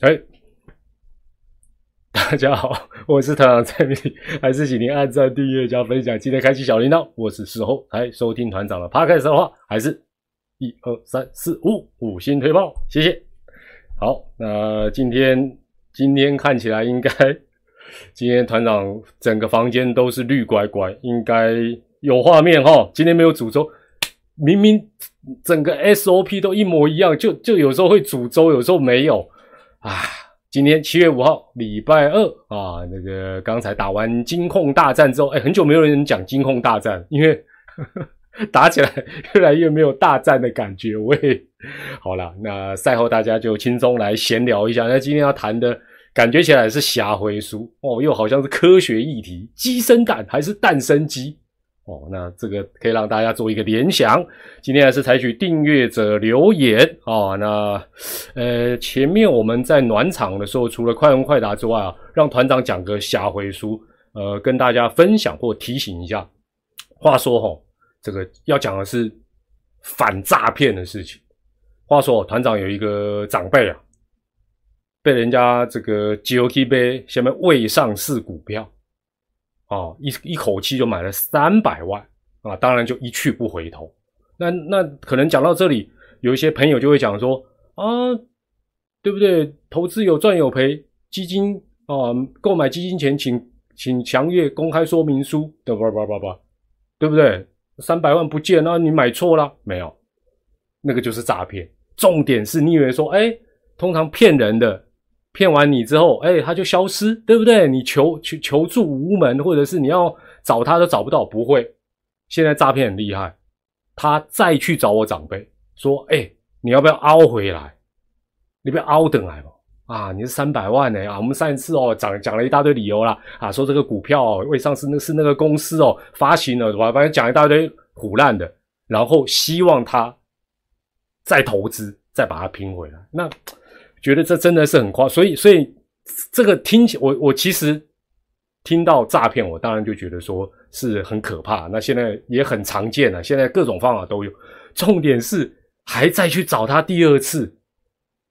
哎，大家好，我是团长蔡明，还是请您按赞、订阅、加分享，记得开启小铃铛。我是事后来收听团长的 p o d a 的话，还是一二三四五五星推爆，谢谢。好，那今天今天看起来应该，今天团长整个房间都是绿乖乖，应该有画面哈。今天没有煮粥，明明整个 SOP 都一模一样，就就有时候会煮粥，有时候没有啊。今天七月五号，礼拜二啊，那个刚才打完金控大战之后，哎，很久没有人讲金控大战，因为呵 呵打起来越来越没有大战的感觉。我也好了，那赛后大家就轻松来闲聊一下。那今天要谈的感觉起来是侠回书哦，又好像是科学议题，鸡生蛋还是蛋生鸡？哦，那这个可以让大家做一个联想。今天还是采取订阅者留言啊。那呃，前面我们在暖场的时候，除了快问快答之外啊，让团长讲个下回书，呃，跟大家分享或提醒一下。话说哈，这个要讲的是反诈骗的事情。话说团长有一个长辈啊，被人家这个 G O K 杯下面未上市股票。啊，一一口气就买了三百万啊！当然就一去不回头。那那可能讲到这里，有一些朋友就会讲说啊，对不对？投资有赚有赔，基金啊，购买基金前请请详阅公开说明书，对吧？吧吧吧，对不对？三百万不见那你买错了没有？那个就是诈骗。重点是你以为说，哎，通常骗人的。骗完你之后，哎，他就消失，对不对？你求求求助无门，或者是你要找他都找不到，不会。现在诈骗很厉害，他再去找我长辈说，哎，你要不要凹回来？你不要凹等来吧？啊，你是三百万呢啊！我们上一次哦讲讲了一大堆理由啦，啊，说这个股票未上市那是那个公司哦发行了，反正讲一大堆胡烂的，然后希望他再投资，再把它拼回来。那。觉得这真的是很夸，所以所以这个听起我我其实听到诈骗，我当然就觉得说是很可怕。那现在也很常见了，现在各种方法都有。重点是还在去找他第二次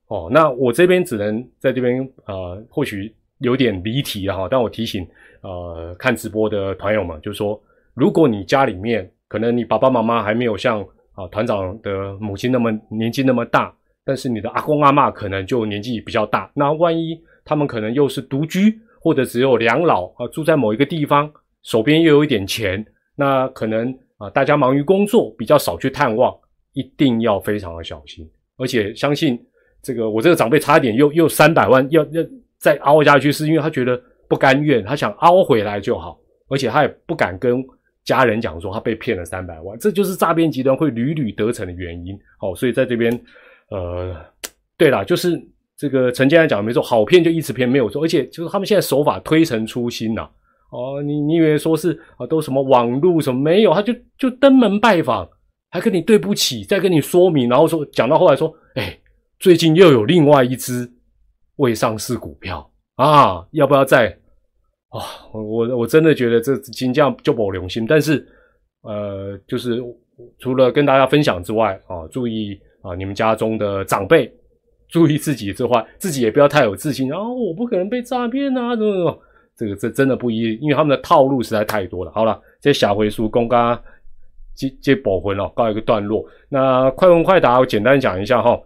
哦。那我这边只能在这边呃，或许有点离题哈。但我提醒呃看直播的团友们，就是说，如果你家里面可能你爸爸妈妈还没有像啊团长的母亲那么年纪那么大。但是你的阿公阿妈可能就年纪比较大，那万一他们可能又是独居，或者只有两老啊，住在某一个地方，手边又有一点钱，那可能啊，大家忙于工作，比较少去探望，一定要非常的小心。而且相信这个，我这个长辈差一点又又三百万要要再凹下去，是因为他觉得不甘愿，他想凹回来就好，而且他也不敢跟家人讲说他被骗了三百万，这就是诈骗集团会屡屡得逞的原因。好，所以在这边。呃，对了，就是这个陈建安讲的没错，好骗就一直骗没有错，而且就是他们现在手法推陈出新呐。哦，你你以为说是啊，都什么网路什么没有，他就就登门拜访，还跟你对不起，再跟你说明，然后说讲到后来说，哎，最近又有另外一只未上市股票啊，要不要再？啊，我我我真的觉得这金价就不良心，但是呃，就是除了跟大家分享之外啊，注意。啊，你们家中的长辈注意自己之外，自己也不要太有自信。然后我不可能被诈骗啊，怎么怎么？这个这真的不一，因为他们的套路实在太多了。好了，这小回书公刚接接保魂了，告一个段落。那快问快答，我简单讲一下哈。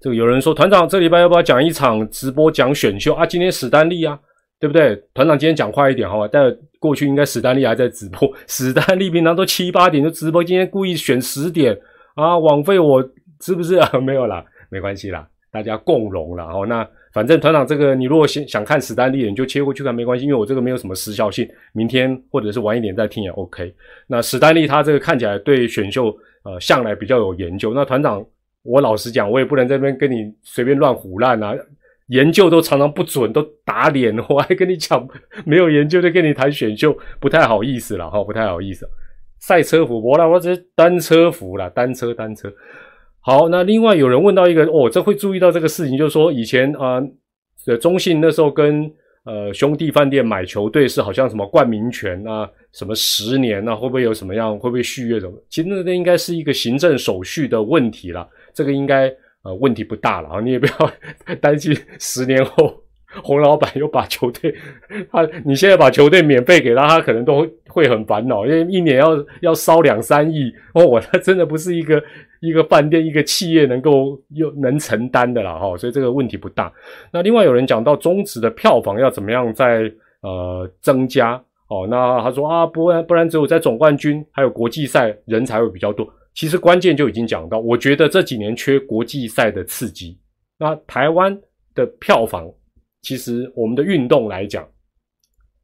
这个有人说，团长这礼拜要不要讲一场直播讲选秀啊？今天史丹利啊，对不对？团长今天讲快一点好吧？但过去应该史丹利还在直播，史丹利平常都七八点就直播，今天故意选十点。啊，枉费我是不是啊？没有啦，没关系啦，大家共荣了哦。那反正团长这个，你如果想想看史丹利，你就切过去看，没关系，因为我这个没有什么时效性，明天或者是晚一点再听也 OK。那史丹利他这个看起来对选秀呃向来比较有研究。那团长，我老实讲，我也不能这边跟你随便乱胡乱啊，研究都常常不准，都打脸，我还跟你讲没有研究就跟你谈选秀，不太好意思了哈，不太好意思。赛车服，我啦，我只是单车服啦，单车单车。好，那另外有人问到一个，哦，这会注意到这个事情，就是说以前啊，的中信那时候跟呃兄弟饭店买球队是好像什么冠名权啊，什么十年啊，会不会有什么样，会不会续约什么？其实那应该是一个行政手续的问题了，这个应该呃问题不大了啊，你也不要 担心十年后洪老板又把球队他你现在把球队免费给他，他可能都会很烦恼，因为一年要要烧两三亿哦，我他真的不是一个一个饭店一个企业能够又能承担的啦哈，所以这个问题不大。那另外有人讲到中职的票房要怎么样在呃增加。哦，那他说啊，不然不然，只有在总冠军还有国际赛人才会比较多。其实关键就已经讲到，我觉得这几年缺国际赛的刺激。那台湾的票房，其实我们的运动来讲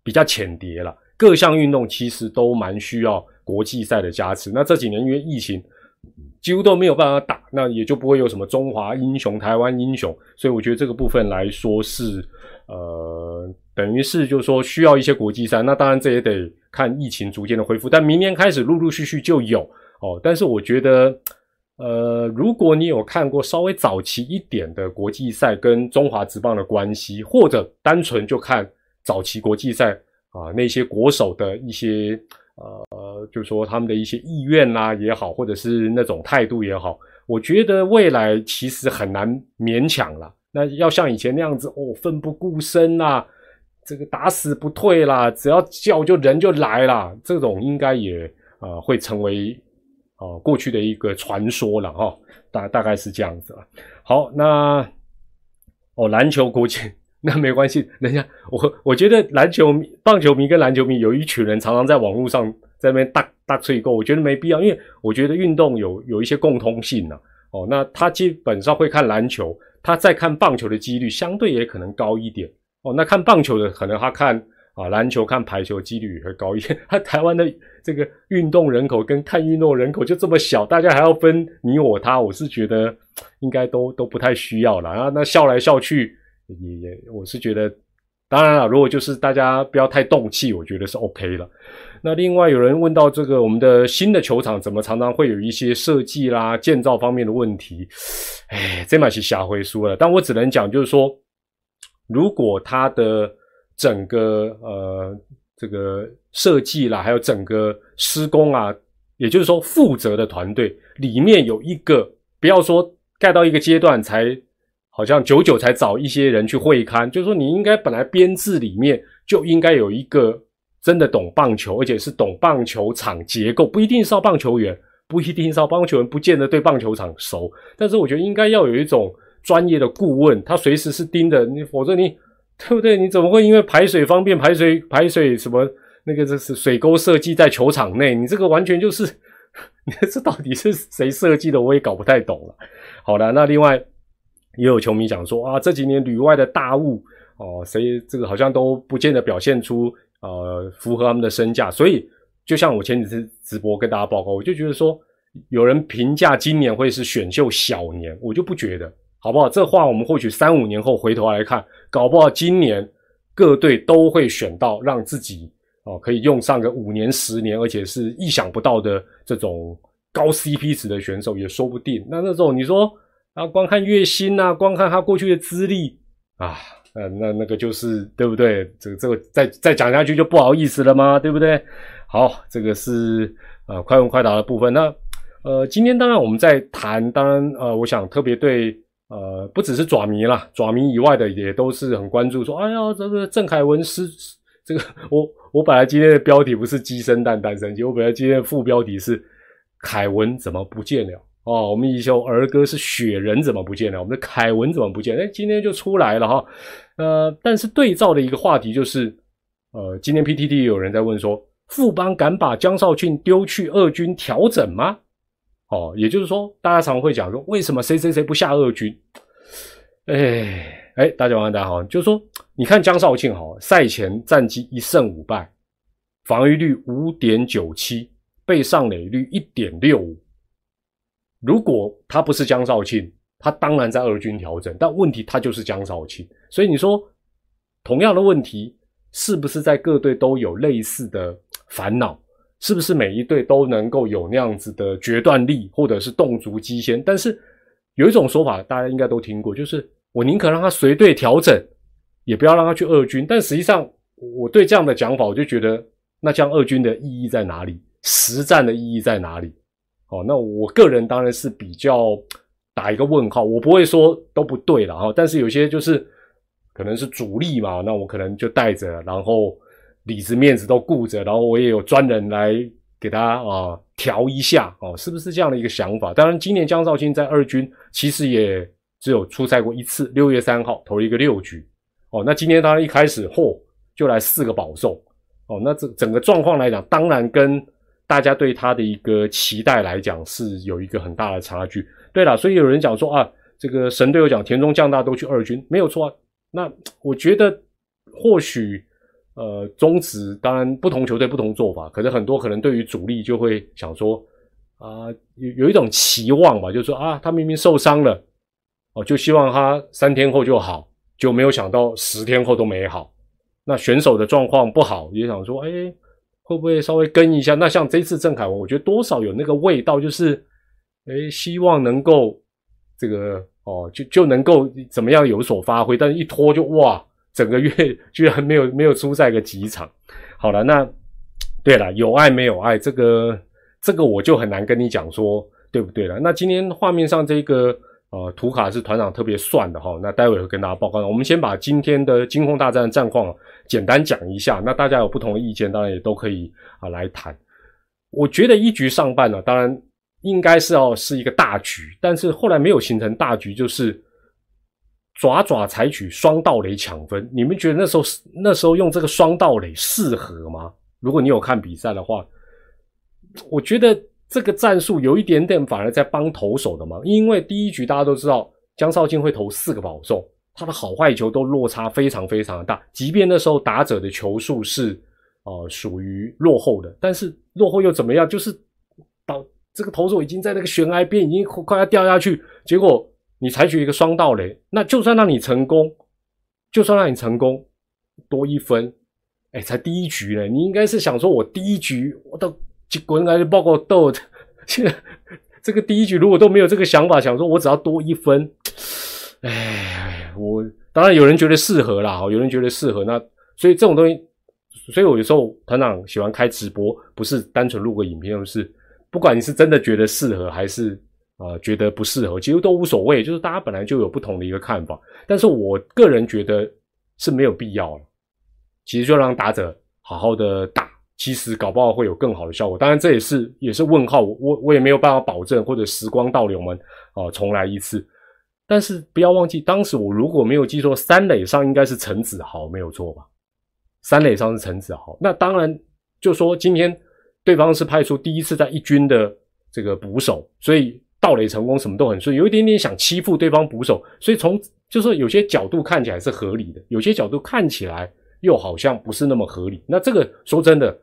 比较浅碟了，各项运动其实都蛮需要国际赛的加持。那这几年因为疫情，几乎都没有办法打，那也就不会有什么中华英雄、台湾英雄。所以我觉得这个部分来说是呃。等于是就是说需要一些国际赛，那当然这也得看疫情逐渐的恢复。但明年开始陆陆续续就有哦。但是我觉得，呃，如果你有看过稍微早期一点的国际赛跟中华职棒的关系，或者单纯就看早期国际赛啊那些国手的一些呃，就是说他们的一些意愿啦也好，或者是那种态度也好，我觉得未来其实很难勉强了。那要像以前那样子哦，奋不顾身呐。这个打死不退啦，只要叫就人就来啦。这种应该也呃会成为啊过去的一个传说了哈，大大概是这样子了。好，那哦篮球国际那没关系，等一下我我觉得篮球棒球迷跟篮球迷有一群人常常在网络上在那边大大吹够，我觉得没必要，因为我觉得运动有有一些共通性呢。哦，那他基本上会看篮球，他在看棒球的几率相对也可能高一点。哦，那看棒球的可能他看啊篮球、看排球几率也会高一点。他 台湾的这个运动人口跟看运动人口就这么小，大家还要分你我他，我是觉得应该都都不太需要了啊。那笑来笑去也也，我是觉得当然了，如果就是大家不要太动气，我觉得是 OK 了。那另外有人问到这个我们的新的球场怎么常常会有一些设计啦、建造方面的问题，哎，这嘛是下回书了。但我只能讲就是说。如果它的整个呃这个设计啦，还有整个施工啊，也就是说负责的团队里面有一个，不要说盖到一个阶段才好像久久才找一些人去会勘，就是说你应该本来编制里面就应该有一个真的懂棒球，而且是懂棒球场结构，不一定是要棒球员，不一定是要棒球员，不见得对棒球场熟，但是我觉得应该要有一种。专业的顾问，他随时是盯着你，否则你对不对？你怎么会因为排水方便，排水排水什么那个这是水沟设计在球场内？你这个完全就是，这到底是谁设计的？我也搞不太懂了。好了，那另外也有球迷讲说啊，这几年旅外的大物哦，谁这个好像都不见得表现出呃符合他们的身价。所以就像我前几次直播跟大家报告，我就觉得说，有人评价今年会是选秀小年，我就不觉得。好不好？这话我们或许三五年后回头来看，搞不好今年各队都会选到让自己哦可以用上个五年、十年，而且是意想不到的这种高 CP 值的选手也说不定。那那种你说啊，光看月薪呐，光看他过去的资历啊，呃，那那个就是对不对？这个这个再再讲下去就不好意思了吗？对不对？好，这个是呃快问快答的部分。那呃，今天当然我们在谈，当然呃，我想特别对。呃，不只是爪迷啦，爪迷以外的也都是很关注，说，哎呀，这个郑凯文是这个，我我本来今天的标题不是鸡生蛋，蛋生鸡，我本来今天的副标题是凯文怎么不见了？哦，我们一首儿歌是雪人怎么不见了？我们的凯文怎么不见？哎，今天就出来了哈。呃，但是对照的一个话题就是，呃，今天 PTT 有人在问说，富邦敢把江少庆丢去二军调整吗？哦，也就是说，大家常会讲说，为什么谁谁谁不下二军？哎哎，大家晚上大家好，就是说，你看江少庆哈，赛前战绩一胜五败，防御率五点九七，被上垒率一点六五。如果他不是江少庆，他当然在二军调整，但问题他就是江少庆，所以你说同样的问题，是不是在各队都有类似的烦恼？是不是每一队都能够有那样子的决断力，或者是动足机先？但是有一种说法，大家应该都听过，就是我宁可让他随队调整，也不要让他去二军。但实际上，我对这样的讲法，我就觉得，那这样二军的意义在哪里？实战的意义在哪里？哦，那我个人当然是比较打一个问号。我不会说都不对了哈，但是有些就是可能是主力嘛，那我可能就带着，然后里子面子都顾着，然后我也有专人来给他啊调一下哦，是不是这样的一个想法？当然，今年江少卿在二军其实也只有出赛过一次，六月三号投一个六局哦。那今天他一开始嚯就来四个保送哦，那这整个状况来讲，当然跟大家对他的一个期待来讲是有一个很大的差距。对了，所以有人讲说啊，这个神队友讲田中将大都去二军没有错啊。那我觉得或许呃中职当然不同球队不同做法，可是很多可能对于主力就会想说啊有有一种期望吧，就是说啊他明明受伤了哦，就希望他三天后就好，就没有想到十天后都没好。那选手的状况不好，也想说哎。会不会稍微跟一下？那像这次郑凯文，我觉得多少有那个味道，就是，诶，希望能够这个哦，就就能够怎么样有所发挥，但是一拖就哇，整个月 居然没有没有出赛个几场。好了，那对了，有爱没有爱，这个这个我就很难跟你讲说对不对了。那今天画面上这个。呃，图卡是团长特别算的哈，那待会会跟大家报告。我们先把今天的金控大战的战况简单讲一下，那大家有不同的意见，当然也都可以啊来谈。我觉得一局上半呢，当然应该是要是一个大局，但是后来没有形成大局，就是爪爪采取双盗垒抢分。你们觉得那时候那时候用这个双盗垒适合吗？如果你有看比赛的话，我觉得。这个战术有一点点反而在帮投手的忙，因为第一局大家都知道江少庆会投四个保送，他的好坏球都落差非常非常的大。即便那时候打者的球数是呃属于落后的，但是落后又怎么样？就是到这个投手已经在那个悬崖边，已经快要掉下去，结果你采取一个双盗雷，那就算让你成功，就算让你成功多一分，哎，才第一局呢，你应该是想说我第一局我都。就滚来就报告豆，现在这个第一局如果都没有这个想法，想说我只要多一分，哎，我当然有人觉得适合啦，有人觉得适合，那所以这种东西，所以我有时候团长喜欢开直播，不是单纯录个影片，就是不管你是真的觉得适合，还是啊觉得不适合，其实都无所谓，就是大家本来就有不同的一个看法，但是我个人觉得是没有必要了，其实就让打者好好的打。其实搞不好会有更好的效果，当然这也是也是问号，我我也没有办法保证，或者时光倒流，们啊重来一次。但是不要忘记，当时我如果没有记错，三垒上应该是陈子豪，没有错吧？三垒上是陈子豪。那当然就说今天对方是派出第一次在一军的这个捕手，所以盗垒成功什么都很顺，有一点点想欺负对方捕手，所以从就是有些角度看起来是合理的，有些角度看起来又好像不是那么合理。那这个说真的。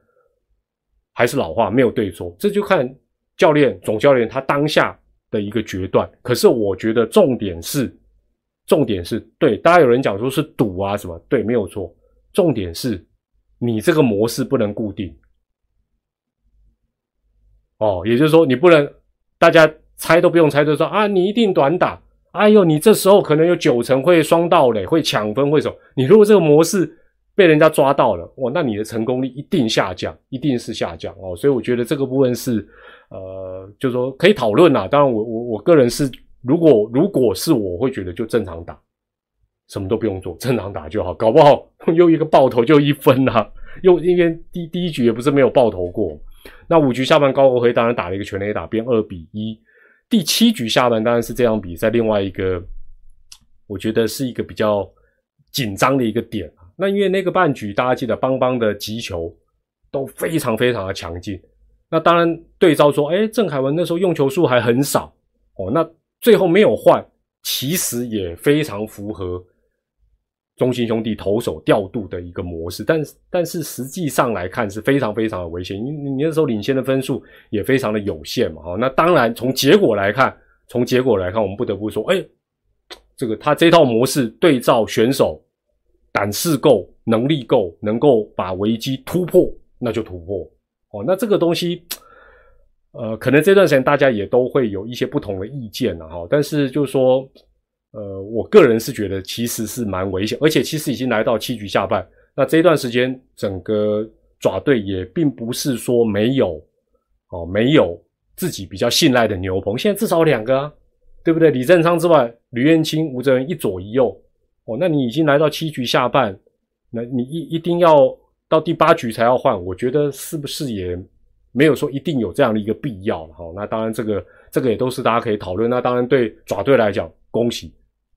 还是老话，没有对错，这就看教练、总教练他当下的一个决断。可是我觉得重点是，重点是对大家有人讲说是赌啊什么，对，没有错。重点是你这个模式不能固定。哦，也就是说你不能，大家猜都不用猜，就说啊，你一定短打。哎呦，你这时候可能有九成会双盗垒，会抢分，会什么？你如果这个模式。被人家抓到了，哇，那你的成功率一定下降，一定是下降哦。所以我觉得这个部分是，呃，就是说可以讨论呐。当然，我我我个人是，如果如果是我会觉得就正常打，什么都不用做，正常打就好。搞不好 又一个爆头就一分啊，又因为第第一局也不是没有爆头过。那五局下半高国辉当然打了一个全垒打，变二比一。第七局下半当然是这样比赛，另外一个我觉得是一个比较紧张的一个点。那因为那个半局，大家记得邦邦的击球都非常非常的强劲。那当然对照说，哎，郑凯文那时候用球数还很少哦。那最后没有换，其实也非常符合中心兄弟投手调度的一个模式。但但是实际上来看是非常非常的危险，因为你那时候领先的分数也非常的有限嘛。哦，那当然从结果来看，从结果来看，我们不得不说，哎，这个他这套模式对照选手。胆识够，能力够，能够把危机突破，那就突破哦。那这个东西，呃，可能这段时间大家也都会有一些不同的意见了哈。但是就是说，呃，我个人是觉得其实是蛮危险，而且其实已经来到七局下半，那这一段时间整个爪队也并不是说没有哦，没有自己比较信赖的牛棚，现在至少两个啊，对不对？李正昌之外，吕彦青、吴哲仁一左一右，哦，那你已经来到七局下半，那你一一定要到第八局才要换，我觉得是不是也没有说一定有这样的一个必要了哈？那当然，这个这个也都是大家可以讨论。那当然对爪队来讲，恭喜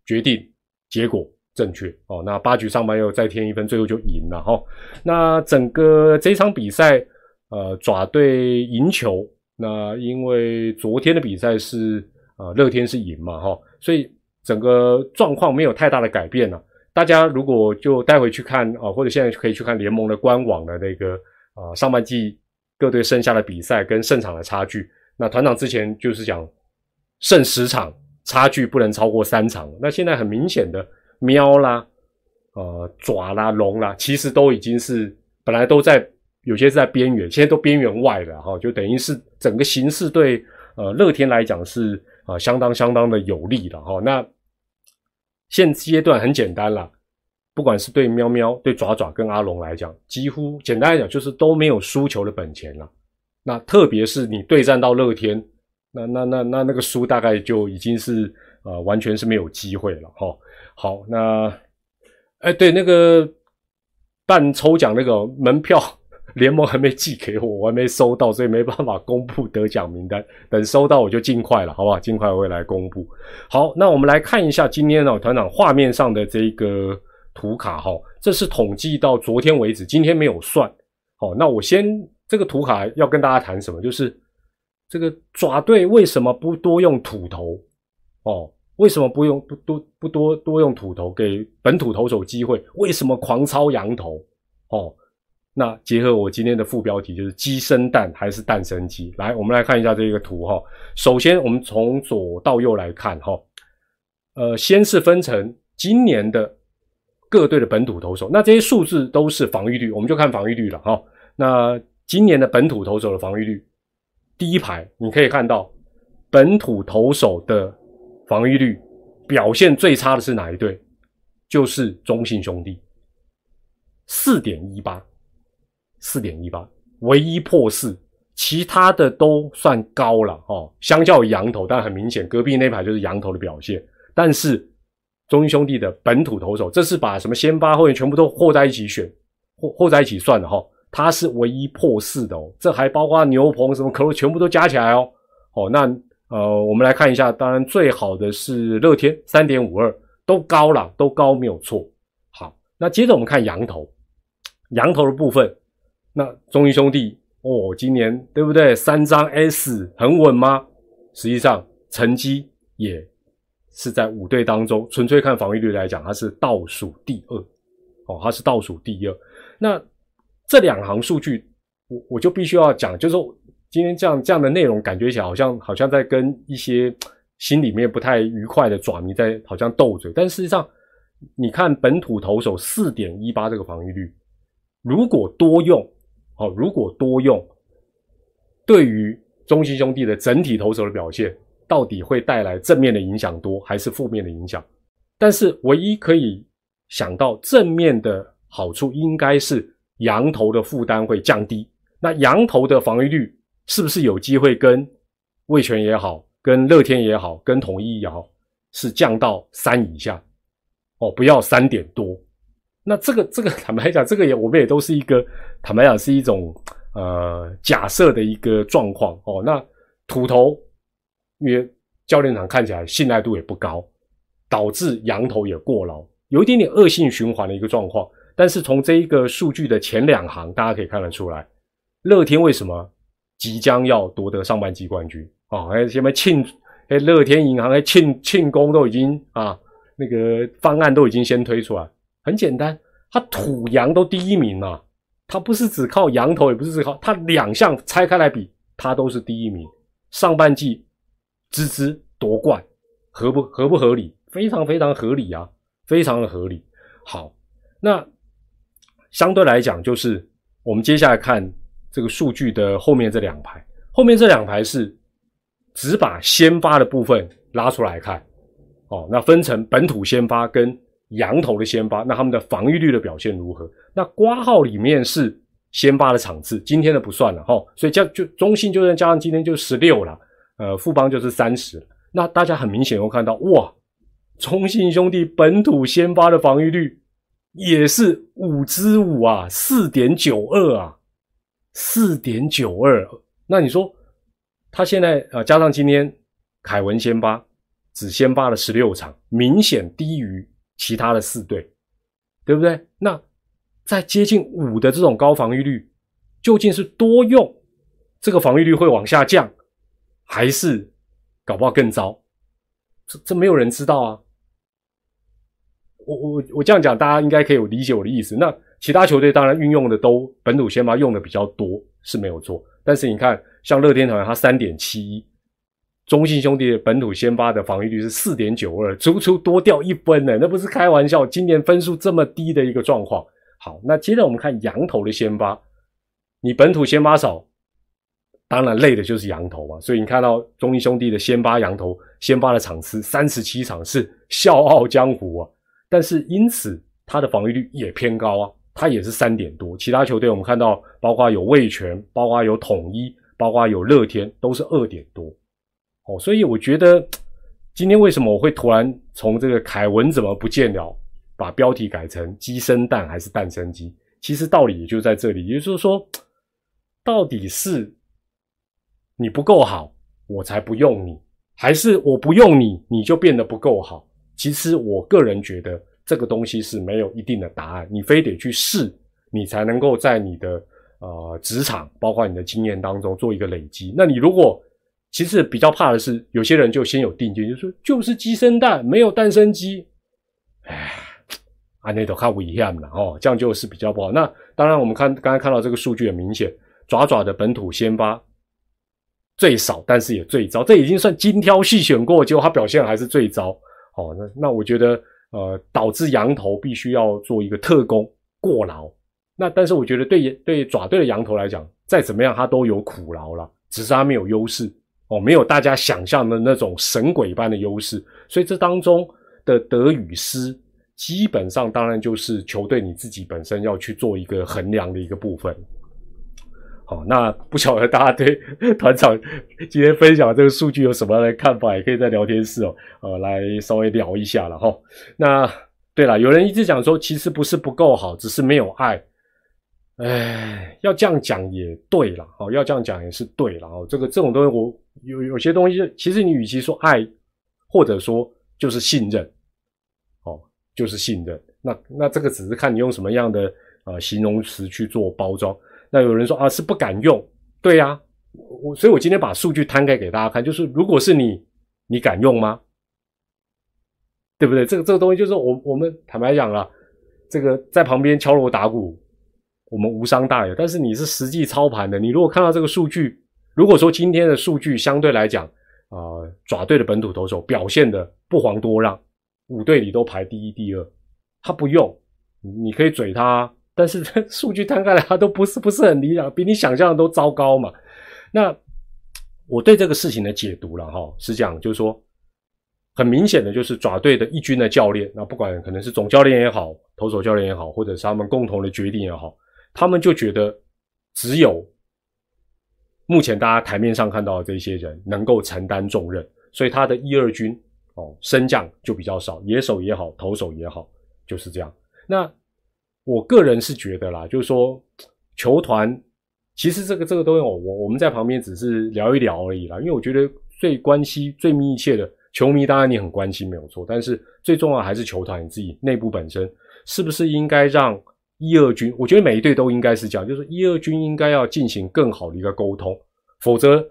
决定结果正确哦。那八局上半又再添一分，最后就赢了哈。那整个这场比赛，呃，爪队赢球。那因为昨天的比赛是啊乐天是赢嘛哈，所以整个状况没有太大的改变了。大家如果就待会去看啊，或者现在可以去看联盟的官网的那个啊上半季各队剩下的比赛跟胜场的差距。那团长之前就是讲胜十场差距不能超过三场。那现在很明显的喵啦、呃爪啦、龙啦，其实都已经是本来都在。有些是在边缘，现在都边缘外了哈，就等于是整个形势对呃乐天来讲是啊相当相当的有利的哈。那现阶段很简单了，不管是对喵喵、对爪爪跟阿龙来讲，几乎简单来讲就是都没有输球的本钱了。那特别是你对战到乐天，那那那那那个输大概就已经是呃完全是没有机会了哈。好，那哎对那个办抽奖那个门票。联盟还没寄给我，我还没收到，所以没办法公布得奖名单。等收到我就尽快了，好不好？尽快会来公布。好，那我们来看一下今天呢团长画面上的这个图卡哈，这是统计到昨天为止，今天没有算。好，那我先这个图卡要跟大家谈什么？就是这个爪队为什么不多用土头？哦，为什么不用不多不多多用土头给本土投手机会？为什么狂抄羊头？哦？那结合我今天的副标题，就是鸡生蛋还是蛋生鸡？来，我们来看一下这个图哈。首先，我们从左到右来看哈。呃，先是分成今年的各队的本土投手，那这些数字都是防御率，我们就看防御率了哈。那今年的本土投手的防御率，第一排你可以看到本土投手的防御率表现最差的是哪一队？就是中信兄弟，四点一八。四点一八，唯一破四，其他的都算高了哦。相较于羊头，但很明显，隔壁那排就是羊头的表现。但是中英兄弟的本土投手，这是把什么先发后援全部都和在一起选，和和在一起算的哈。他是唯一破四的哦，这还包括牛棚什么可乐全部都加起来哦。哦，那呃，我们来看一下，当然最好的是乐天三点五二，都高了，都高没有错。好，那接着我们看羊头，羊头的部分。那中英兄弟哦，今年对不对？三张 S 很稳吗？实际上成绩也是在五队当中，纯粹看防御率来讲，它是倒数第二哦，它是倒数第二。那这两行数据，我我就必须要讲，就是说今天这样这样的内容，感觉起来好像好像在跟一些心里面不太愉快的爪迷在好像斗嘴，但事实上，你看本土投手四点一八这个防御率，如果多用。好，如果多用，对于中信兄弟的整体投手的表现，到底会带来正面的影响多，还是负面的影响？但是唯一可以想到正面的好处，应该是羊头的负担会降低。那羊头的防御率是不是有机会跟味全也好，跟乐天也好，跟统一也好，是降到三以下？哦，不要三点多。那这个这个 坦白讲，这个也我们也都是一个坦白讲是一种呃假设的一个状况哦。那土头因为教练场看起来信赖度也不高，导致羊头也过劳，有一点点恶性循环的一个状况。但是从这一个数据的前两行，大家可以看得出来，乐天为什么即将要夺得上半季冠军啊？哎，前面庆哎乐天银行哎庆庆功都已经啊那个方案都已经先推出来。很简单，他土羊都第一名嘛，他不是只靠羊头，也不是只靠他两项拆开来比，他都是第一名。上半季支支夺冠，合不合不合理？非常非常合理啊，非常的合理。好，那相对来讲，就是我们接下来看这个数据的后面这两排，后面这两排是只把先发的部分拉出来看，哦，那分成本土先发跟。羊头的先发，那他们的防御率的表现如何？那挂号里面是先发的场次，今天的不算了哈，所以加就中信就算加上今天就十六了，呃，富邦就是三十。那大家很明显会看到，哇，中信兄弟本土先发的防御率也是五之五啊，四点九二啊，四点九二。那你说他现在呃加上今天凯文先发，只先发了十六场，明显低于其他的四队，对不对？那在接近五的这种高防御率，究竟是多用这个防御率会往下降，还是？搞不好更糟，这这没有人知道啊！我我我这样讲，大家应该可以理解我的意思。那其他球队当然运用的都本土先发用的比较多是没有错，但是你看像乐天团，它三点七一，中信兄弟的本土先发的防御率是四点九二，足足多掉一分呢，那不是开玩笑。今年分数这么低的一个状况，好，那接着我们看羊头的先发，你本土先发少。当然累的就是羊头嘛，所以你看到中义兄弟的先发羊头先发的场次三十七场是笑傲江湖啊，但是因此他的防御率也偏高啊，他也是三点多。其他球队我们看到，包括有味全，包括有统一，包括有乐天，都是二点多。哦，所以我觉得今天为什么我会突然从这个凯文怎么不见了，把标题改成鸡生蛋还是蛋生鸡？其实道理也就在这里，也就是说，到底是。你不够好，我才不用你；还是我不用你，你就变得不够好。其实我个人觉得这个东西是没有一定的答案，你非得去试，你才能够在你的呃职场，包括你的经验当中做一个累积。那你如果其实比较怕的是，有些人就先有定见，就说就是鸡生蛋，没有蛋生鸡。哎，啊，那都看危险了哦，这样就是比较不好。那当然，我们看刚才看到这个数据很明显，爪爪的本土先发。最少，但是也最糟，这已经算精挑细选过，结果他表现还是最糟。哦，那那我觉得，呃，导致羊头必须要做一个特工过劳。那但是我觉得，对对爪队的羊头来讲，再怎么样他都有苦劳了，只是他没有优势哦，没有大家想象的那种神鬼般的优势。所以这当中的得与失，基本上当然就是球队你自己本身要去做一个衡量的一个部分。好，那不晓得大家对 团长今天分享这个数据有什么样的看法？也可以在聊天室哦，呃，来稍微聊一下了哈。那对了，有人一直讲说，其实不是不够好，只是没有爱。哎，要这样讲也对了，哦，要这样讲也是对了哦。这个这种东西，我有有些东西，其实你与其说爱，或者说就是信任，哦，就是信任。那那这个只是看你用什么样的呃形容词去做包装。那有人说啊，是不敢用，对呀，我所以，我今天把数据摊开给大家看，就是如果是你，你敢用吗？对不对？这个这个东西就是我我们坦白讲了，这个在旁边敲锣打鼓，我们无伤大雅。但是你是实际操盘的，你如果看到这个数据，如果说今天的数据相对来讲啊，爪队的本土投手表现的不遑多让，五队里都排第一、第二，他不用，你可以嘴他。但是 数据摊开来，它都不是不是很理想，比你想象的都糟糕嘛。那我对这个事情的解读了哈，是这样，就是说，很明显的就是爪队的一军的教练，那不管可能是总教练也好，投手教练也好，或者是他们共同的决定也好，他们就觉得只有目前大家台面上看到的这些人能够承担重任，所以他的一二军哦升降就比较少，野手也好，投手也好，就是这样。那我个人是觉得啦，就是说，球团其实这个这个东西，我我们在旁边只是聊一聊而已啦。因为我觉得最关系最密切的球迷，当然你很关心没有错，但是最重要还是球团你自己内部本身，是不是应该让一二军？我觉得每一队都应该是这样，就是一二军应该要进行更好的一个沟通，否则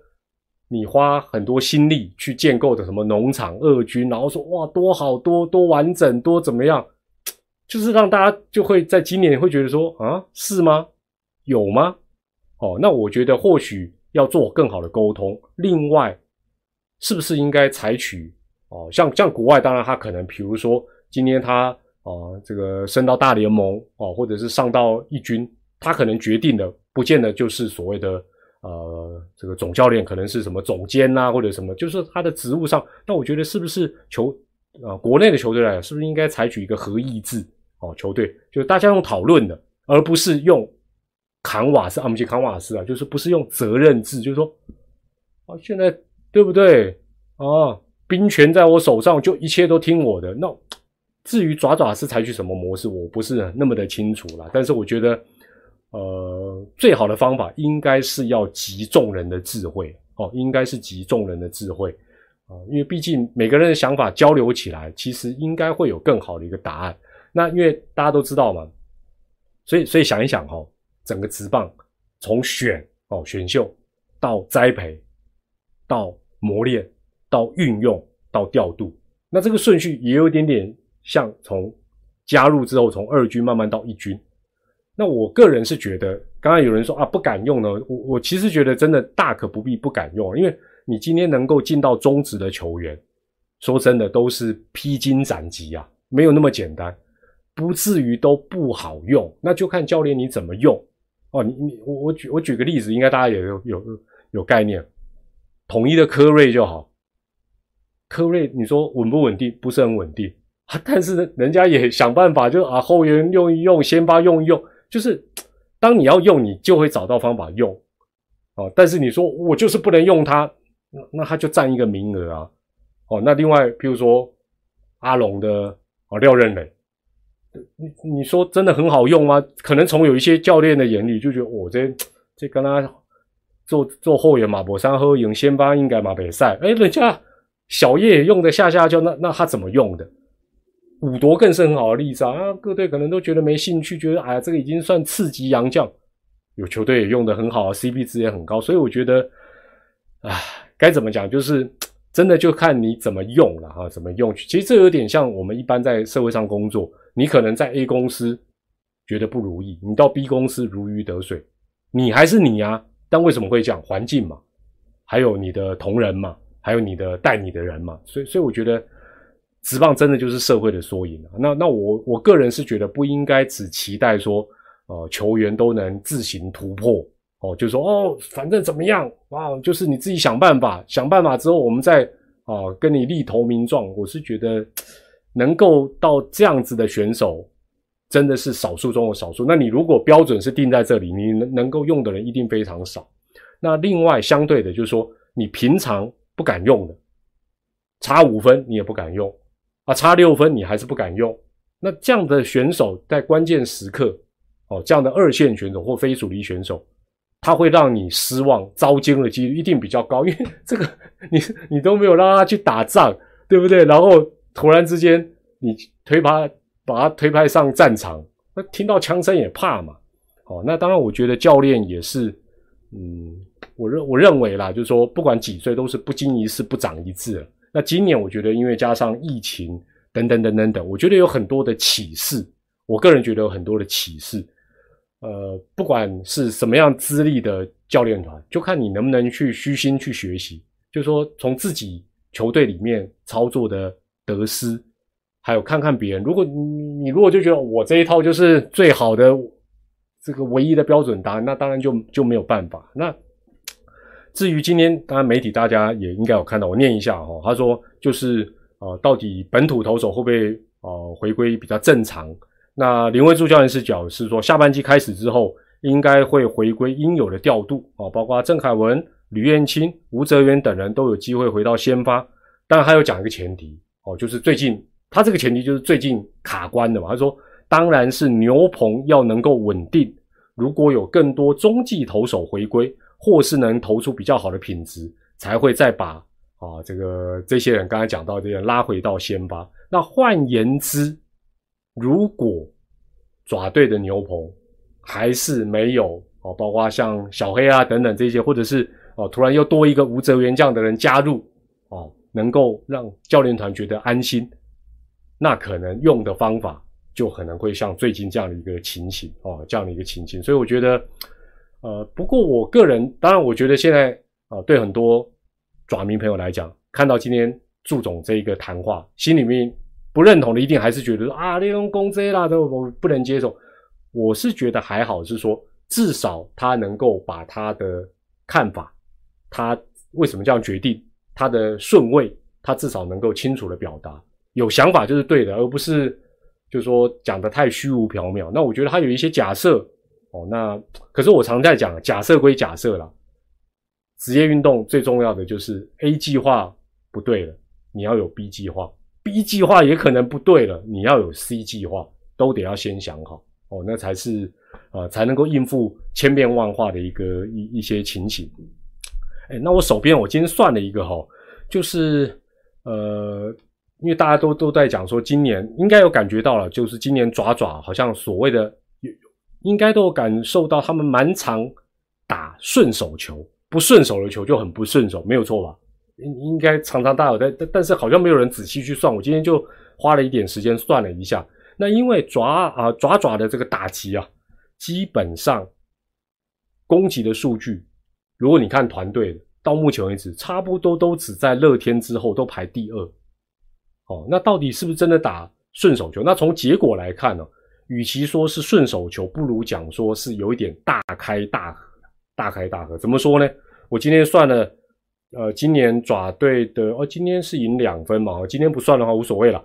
你花很多心力去建构的什么农场二军，然后说哇多好多多完整多怎么样？就是让大家就会在今年会觉得说啊，是吗？有吗？哦，那我觉得或许要做更好的沟通。另外，是不是应该采取哦，像像国外，当然他可能，比如说今天他啊，这个升到大联盟哦，或者是上到一军，他可能决定的不见得就是所谓的呃，这个总教练可能是什么总监呐，或者什么，就是他的职务上。那我觉得是不是球啊，国内的球队来讲，是不是应该采取一个合议制？哦，球队就是大家用讨论的，而不是用扛瓦斯啊，不是扛瓦斯啊，就是不是用责任制，就是说啊，现在对不对啊？兵权在我手上，就一切都听我的。那至于爪爪是采取什么模式，我不是那么的清楚了。但是我觉得，呃，最好的方法应该是要集众人的智慧哦，应该是集众人的智慧啊，因为毕竟每个人的想法交流起来，其实应该会有更好的一个答案。那因为大家都知道嘛，所以所以想一想哈，整个职棒从选哦选秀到栽培到磨练到运用到调度，那这个顺序也有一点点。像从加入之后，从二军慢慢到一军，那我个人是觉得，刚刚有人说啊不敢用呢，我我其实觉得真的大可不必不敢用，因为你今天能够进到中职的球员，说真的都是披荆斩棘啊，没有那么简单，不至于都不好用，那就看教练你怎么用哦。你你我我举我举个例子，应该大家也有有有概念，统一的科瑞就好，科瑞你说稳不稳定？不是很稳定啊。但是呢，人家也想办法，就啊后援用一用，先发用一用，就是当你要用，你就会找到方法用哦。但是你说我就是不能用它，那那他就占一个名额啊。哦，那另外譬如说阿龙的啊廖任磊，你你说真的很好用吗？可能从有一些教练的眼里就觉得我这这跟他做做后援马博山喝赢先发应该马北赛，哎，人家小叶也用的下下就那那他怎么用的？五夺更是很好的例子啊！各队可能都觉得没兴趣，觉得哎呀，这个已经算次级洋将，有球队也用的很好，CP 值也很高，所以我觉得，啊，该怎么讲，就是真的就看你怎么用了哈，怎么用。其实这有点像我们一般在社会上工作，你可能在 A 公司觉得不如意，你到 B 公司如鱼得水，你还是你啊。但为什么会这样？环境嘛，还有你的同仁嘛，还有你的带你的人嘛，所以，所以我觉得。职棒真的就是社会的缩影！那那我我个人是觉得不应该只期待说，呃，球员都能自行突破哦，就说哦，反正怎么样啊，就是你自己想办法，想办法之后我们再啊跟你立投名状。我是觉得能够到这样子的选手真的是少数中的少数。那你如果标准是定在这里，你能能够用的人一定非常少。那另外相对的，就是说你平常不敢用的，差五分你也不敢用。啊，差六分你还是不敢用，那这样的选手在关键时刻，哦，这样的二线选手或非主力选手，他会让你失望、遭惊的几率一定比较高，因为这个你你都没有让他去打仗，对不对？然后突然之间你推他把他推派上战场，那听到枪声也怕嘛。哦，那当然，我觉得教练也是，嗯，我认我认为啦，就是说不管几岁都是不经一事不长一智。那今年我觉得，因为加上疫情等等等等等，我觉得有很多的启示。我个人觉得有很多的启示。呃，不管是什么样资历的教练团，就看你能不能去虚心去学习。就说从自己球队里面操作的得失，还有看看别人。如果你你如果就觉得我这一套就是最好的这个唯一的标准答案，那当然就就没有办法。那。至于今天，当然媒体大家也应该有看到，我念一下哈。他说就是呃，到底本土投手会不会呃回归比较正常？那林威助教练视角是说，下半季开始之后，应该会回归应有的调度啊，包括郑凯文、吕彦青、吴泽源等人都有机会回到先发。当然，他有讲一个前提哦，就是最近他这个前提就是最近卡关的嘛。他说，当然是牛棚要能够稳定，如果有更多中继投手回归。或是能投出比较好的品质，才会再把啊这个这些人刚才讲到这些拉回到先发。那换言之，如果爪队的牛棚还是没有哦，包括像小黑啊等等这些，或者是哦突然又多一个吴泽元这样的人加入，能够让教练团觉得安心，那可能用的方法就可能会像最近这样的一个情形哦，这样的一个情形。所以我觉得。呃，不过我个人当然，我觉得现在啊，对很多爪迷朋友来讲，看到今天祝总这一个谈话，心里面不认同的，一定还是觉得说啊，利用公这啦，都我不能接受。我是觉得还好，是说至少他能够把他的看法，他为什么这样决定，他的顺位，他至少能够清楚的表达，有想法就是对的，而不是就说讲的太虚无缥缈。那我觉得他有一些假设。哦，那可是我常在讲，假设归假设啦，职业运动最重要的就是 A 计划不对了，你要有 B 计划，B 计划也可能不对了，你要有 C 计划，都得要先想好哦，那才是呃才能够应付千变万化的一个一一些情形。哎，那我手边我今天算了一个哈，就是呃，因为大家都都在讲说今年应该有感觉到了，就是今年爪爪好像所谓的应该都有感受到他们蛮常打顺手球，不顺手的球就很不顺手，没有错吧？应应该常常大有在，但但是好像没有人仔细去算。我今天就花了一点时间算了一下，那因为爪啊爪爪的这个打击啊，基本上攻击的数据。如果你看团队到目前为止，差不多都只在乐天之后都排第二。哦，那到底是不是真的打顺手球？那从结果来看呢，与其说是顺手球，不如讲说是有一点大开大合，大开大合。怎么说呢？我今天算了，呃，今年爪队的哦，今天是赢两分嘛，今天不算的话无所谓了，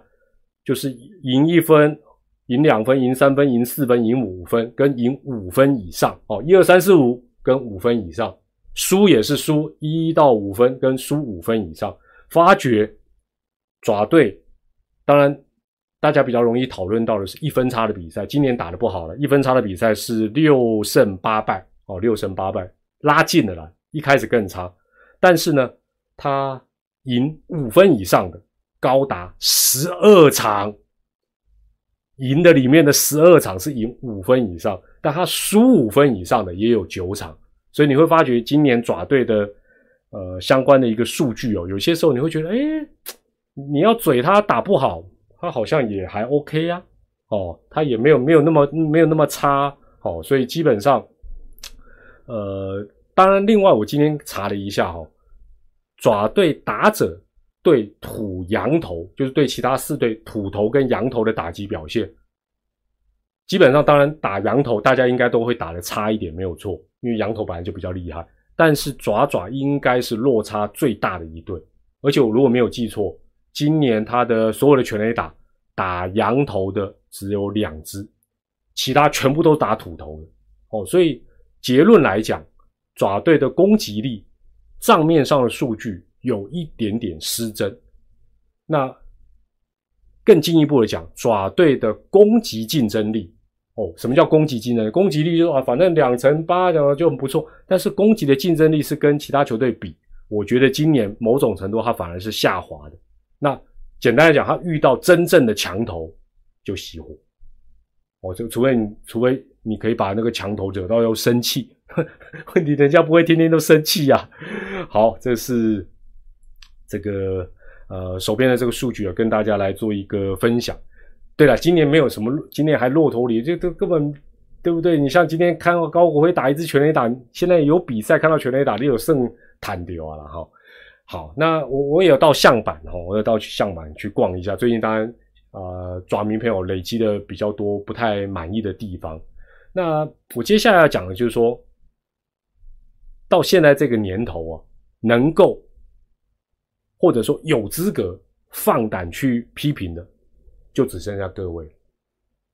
就是赢一分、赢两分、赢三分、赢四分、赢五分，跟赢五分以上哦，一二三四五跟五分以上。输也是输一到五分，跟输五分以上。发觉爪队，当然大家比较容易讨论到的是一分差的比赛，今年打的不好了。一分差的比赛是六胜八败哦，六胜八败拉近了啦。一开始更差，但是呢，他赢五分以上的高达十二场，赢的里面的十二场是赢五分以上，但他输五分以上的也有九场。所以你会发觉今年爪队的呃相关的一个数据哦，有些时候你会觉得，哎，你要嘴他打不好，他好像也还 OK 呀，哦，他也没有没有那么没有那么差，哦，所以基本上，呃，当然另外我今天查了一下哈，爪队打者对土羊头，就是对其他四队土头跟羊头的打击表现，基本上当然打羊头大家应该都会打的差一点，没有错。因为羊头本来就比较厉害，但是爪爪应该是落差最大的一对，而且我如果没有记错，今年他的所有的全垒打打羊头的只有两只，其他全部都打土头的哦。所以结论来讲，爪队的攻击力账面上的数据有一点点失真。那更进一步的讲，爪队的攻击竞争力。哦，什么叫攻击竞争力？攻击力就啊，反正两成八的就很不错。但是攻击的竞争力是跟其他球队比，我觉得今年某种程度它反而是下滑的。那简单来讲，他遇到真正的强头就熄火。哦，就除非你，除非你可以把那个墙头惹到要生气，问题人家不会天天都生气呀。好，这是这个呃手边的这个数据啊，跟大家来做一个分享。对了，今年没有什么，今年还骆驼里，这这根本对不对？你像今天看到高国辉打一支全垒打，现在有比赛看到全垒打，你有剩弹掉了哈。好，那我我也有到象板哈，我有到象板去逛一下。最近当然啊，爪民朋友累积的比较多，不太满意的地方。那我接下来要讲的就是说，到现在这个年头啊，能够或者说有资格放胆去批评的。就只剩下各位，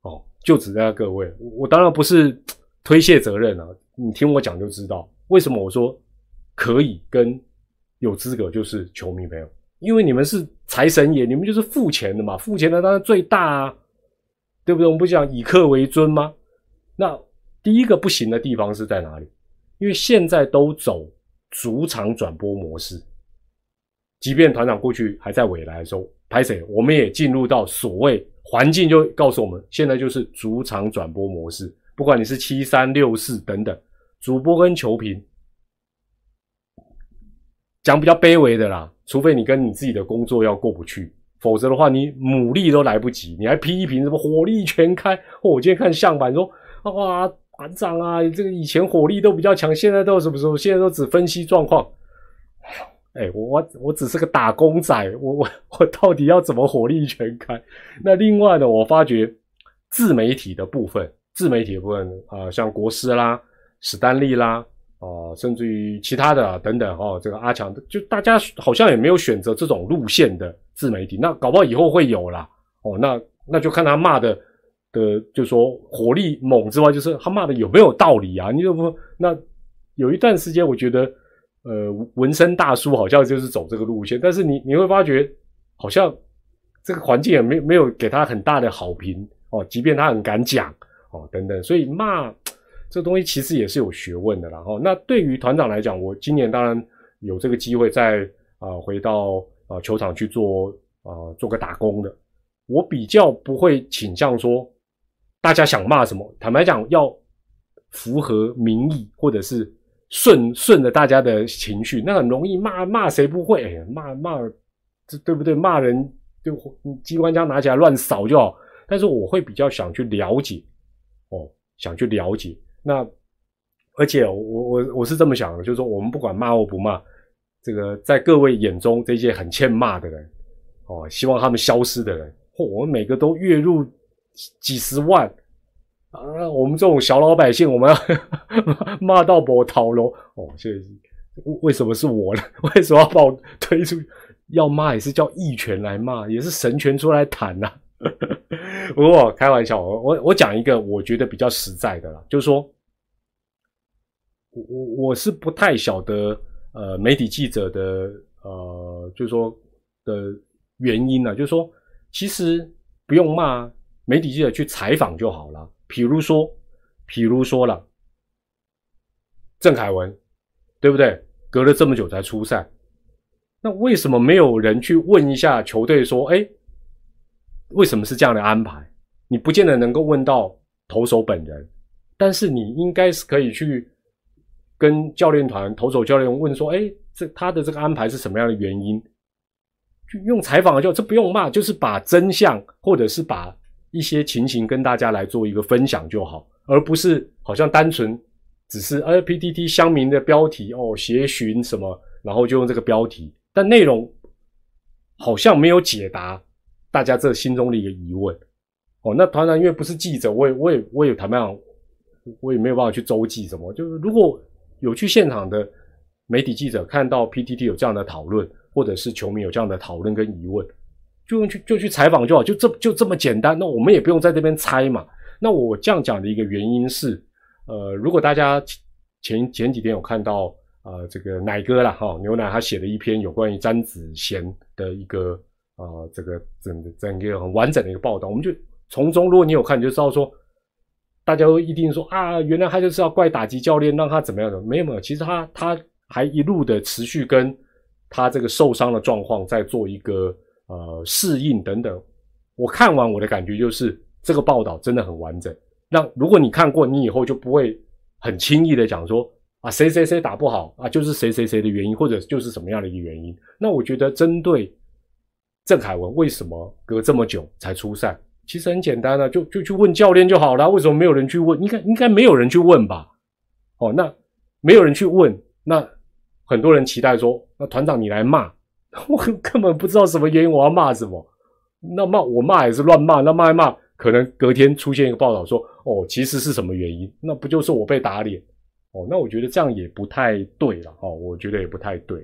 哦，就只剩下各位。我我当然不是推卸责任啊，你听我讲就知道为什么我说可以跟有资格就是球迷朋友，因为你们是财神爷，你们就是付钱的嘛，付钱的当然最大啊，对不对？我们不讲以客为尊吗？那第一个不行的地方是在哪里？因为现在都走主场转播模式，即便团长过去还在未来的时候。拍谁？我们也进入到所谓环境，就告诉我们，现在就是主场转播模式。不管你是七三六四等等，主播跟球评讲比较卑微的啦，除非你跟你自己的工作要过不去，否则的话，你努力都来不及。你还批评什么火力全开？我今天看相板说，哇，团长啊，这个以前火力都比较强，现在都什么时候？现在都只分析状况。哎，我我我只是个打工仔，我我我到底要怎么火力全开？那另外呢，我发觉自媒体的部分，自媒体的部分啊，像国师啦、史丹利啦，啊，甚至于其他的等等哦，这个阿强，就大家好像也没有选择这种路线的自媒体。那搞不好以后会有啦。哦，那那就看他骂的的，就说火力猛之外，就是他骂的有没有道理啊？你怎么那有一段时间，我觉得。呃，纹身大叔好像就是走这个路线，但是你你会发觉，好像这个环境也没没有给他很大的好评哦，即便他很敢讲哦等等，所以骂这东西其实也是有学问的啦。哈，那对于团长来讲，我今年当然有这个机会再啊回到啊球场去做啊做个打工的，我比较不会倾向说大家想骂什么，坦白讲要符合民意或者是。顺顺着大家的情绪，那很容易骂骂谁不会？骂骂这对不对？骂人就机关枪拿起来乱扫就好。但是我会比较想去了解，哦，想去了解。那而且我我我是这么想的，就是说我们不管骂或不骂，这个在各位眼中这些很欠骂的人，哦，希望他们消失的人，或，我们每个都月入几十万。啊，我们这种小老百姓，我们要 骂到波涛喽！哦，谢谢。为什么是我呢？为什么要把我推出？要骂也是叫义拳来骂，也是神权出来谈呐。不过开玩笑，我我我讲一个我觉得比较实在的啦，就是说，我我我是不太晓得呃媒体记者的呃，就是说的原因呢，就是说，其实不用骂媒体记者去采访就好了。比如说，比如说了，郑凯文，对不对？隔了这么久才出赛，那为什么没有人去问一下球队说，哎，为什么是这样的安排？你不见得能够问到投手本人，但是你应该是可以去跟教练团、投手教练问说，哎，这他的这个安排是什么样的原因？就用采访的就这不用骂，就是把真相或者是把。一些情形跟大家来做一个分享就好，而不是好像单纯只是呃 PTT 乡民的标题哦，协寻什么，然后就用这个标题，但内容好像没有解答大家这心中的一个疑问哦。那团长因为不是记者，我也我也我也坦白讲，我也没有办法去周记什么。就是如果有去现场的媒体记者看到 PTT 有这样的讨论，或者是球迷有这样的讨论跟疑问。就用去就去采访就好，就这就这么简单。那我们也不用在这边猜嘛。那我这样讲的一个原因是，呃，如果大家前前几天有看到，呃，这个奶哥啦，哈，牛奶他写了一篇有关于詹子贤的一个，呃，这个整个整个很完整的一个报道，我们就从中，如果你有看，你就知道说，大家都一定说啊，原来他就是要怪打击教练，让他怎么样的？没有没有，其实他他还一路的持续跟他这个受伤的状况在做一个。呃，适应等等，我看完我的感觉就是这个报道真的很完整。那如果你看过，你以后就不会很轻易的讲说啊，谁谁谁打不好啊，就是谁谁谁的原因，或者就是什么样的一个原因。那我觉得针对郑凯文为什么隔这么久才出赛，其实很简单啊，就就去问教练就好了。为什么没有人去问？应该应该没有人去问吧？哦，那没有人去问，那很多人期待说，那团长你来骂。我根本不知道什么原因，我要骂什么？那骂我骂也是乱骂，那骂一骂，可能隔天出现一个报道说，哦，其实是什么原因？那不就是我被打脸？哦，那我觉得这样也不太对了，哦，我觉得也不太对。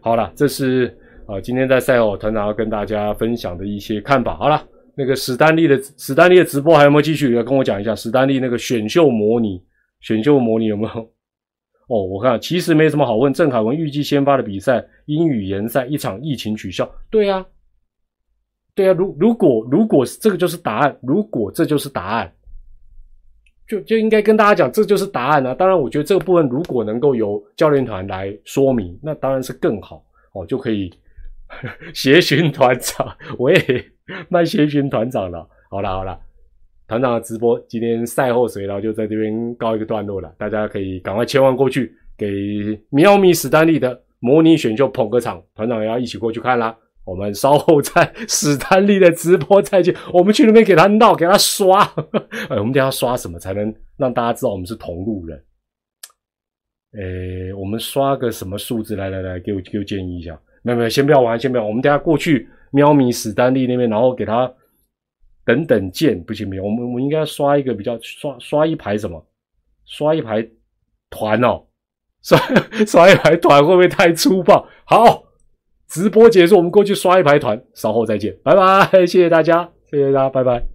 好了，这是啊，今天在赛后团长要跟大家分享的一些看法。好了，那个史丹利的史丹利的直播还有没有继续？要跟我讲一下史丹利那个选秀模拟，选秀模拟有没有？哦，我看其实没什么好问。郑凯文预计先发的比赛英语联赛一场疫情取消。对啊，对啊。如如果如果这个就是答案，如果这就是答案，就就应该跟大家讲这就是答案啊。当然，我觉得这个部分如果能够由教练团来说明，那当然是更好哦，就可以 协寻团长，我也 卖协寻团长了。好了好了。团长的直播今天赛后随劳就在这边告一个段落了，大家可以赶快切换过去给喵咪史丹利的模拟选秀捧个场，团长也要一起过去看啦。我们稍后在史丹利的直播再见，我们去那边给他闹，给他刷。哎，我们等下刷什么才能让大家知道我们是同路人？诶，我们刷个什么数字？来来来，给我给我建议一下。没有没有，先不要玩，先不要。我们等下过去喵咪史丹利那边，然后给他。等等键不行不行，我们我们应该刷一个比较刷刷一排什么？刷一排团哦，刷刷一排团会不会太粗暴？好，直播结束，我们过去刷一排团，稍后再见，拜拜，谢谢大家，谢谢大家，拜拜。